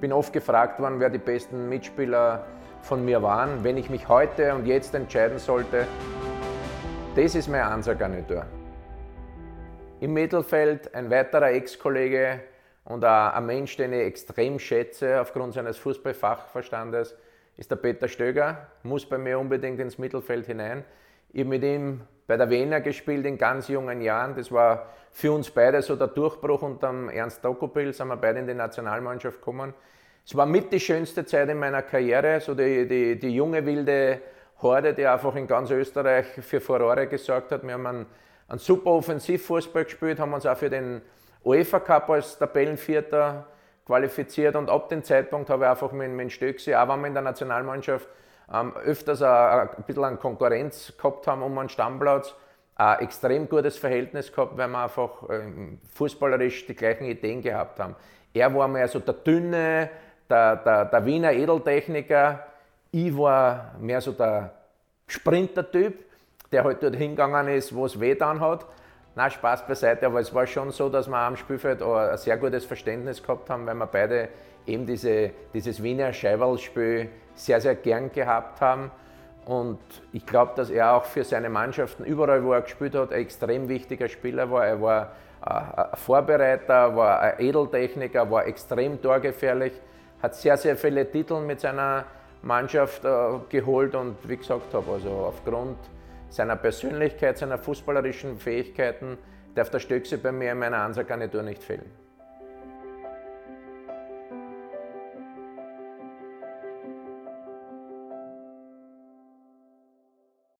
bin oft gefragt worden, wer die besten Mitspieler von mir waren. Wenn ich mich heute und jetzt entscheiden sollte, das ist mein Ansagarnitur. Im Mittelfeld ein weiterer Ex-Kollege und ein Mensch, den ich extrem schätze aufgrund seines Fußballfachverstandes, ist der Peter Stöger. Muss bei mir unbedingt ins Mittelfeld hinein. Ich habe mit ihm bei der Wiener gespielt in ganz jungen Jahren. Das war für uns beide so der Durchbruch unter dem Ernst Dokopil, sind wir beide in die Nationalmannschaft gekommen. Es war mit die schönste Zeit in meiner Karriere, so die, die, die junge wilde Horde, die einfach in ganz Österreich für Furore gesorgt hat. Wir haben einen, einen super Offensivfußball gespielt, haben uns auch für den UEFA Cup als Tabellenvierter qualifiziert und ab dem Zeitpunkt habe ich einfach mit, mit Stöcksi, auch wenn wir in der Nationalmannschaft ähm, öfters ein, ein bisschen an Konkurrenz gehabt haben um einen Stammplatz, ein extrem gutes Verhältnis gehabt, weil wir einfach ähm, fußballerisch die gleichen Ideen gehabt haben. Er war mehr so der dünne, der, der, der Wiener Edeltechniker, ich war mehr so der Sprinter-Typ, der halt dort hingegangen ist, wo es weh hat. Na Spaß beiseite, aber es war schon so, dass wir am Spielfeld ein sehr gutes Verständnis gehabt haben, weil wir beide eben diese, dieses Wiener Scheiwalspiel sehr, sehr gern gehabt haben. Und ich glaube, dass er auch für seine Mannschaften überall, wo er gespielt hat, ein extrem wichtiger Spieler war. Er war ein Vorbereiter, war ein Edeltechniker, war extrem torgefährlich, hat sehr, sehr viele Titel mit seiner Mannschaft äh, geholt und wie gesagt habe, also aufgrund seiner Persönlichkeit, seiner fußballerischen Fähigkeiten darf der Stöckse bei mir in meiner Ansagarnitur nicht fehlen.